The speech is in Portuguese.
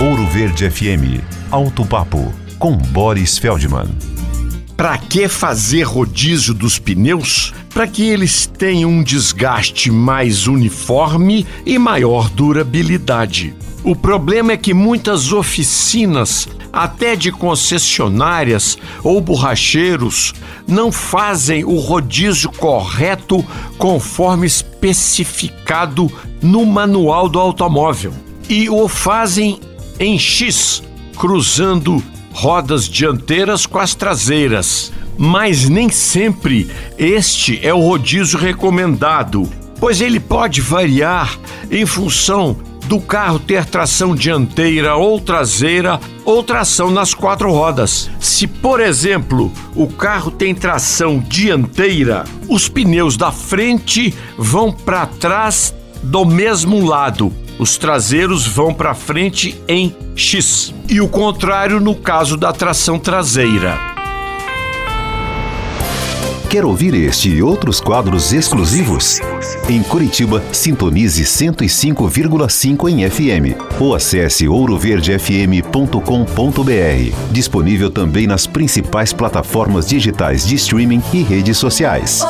Ouro Verde FM. Alto Papo com Boris Feldman. Para que fazer rodízio dos pneus? Para que eles tenham um desgaste mais uniforme e maior durabilidade. O problema é que muitas oficinas, até de concessionárias ou borracheiros, não fazem o rodízio correto conforme especificado no manual do automóvel e o fazem em X, cruzando rodas dianteiras com as traseiras. Mas nem sempre este é o rodízio recomendado, pois ele pode variar em função do carro ter tração dianteira ou traseira ou tração nas quatro rodas. Se, por exemplo, o carro tem tração dianteira, os pneus da frente vão para trás do mesmo lado os traseiros vão para frente em X e o contrário no caso da tração traseira. Quer ouvir este e outros quadros exclusivos? Em Curitiba, sintonize 105,5 em FM ou acesse ouroverdefm.com.br. Disponível também nas principais plataformas digitais de streaming e redes sociais.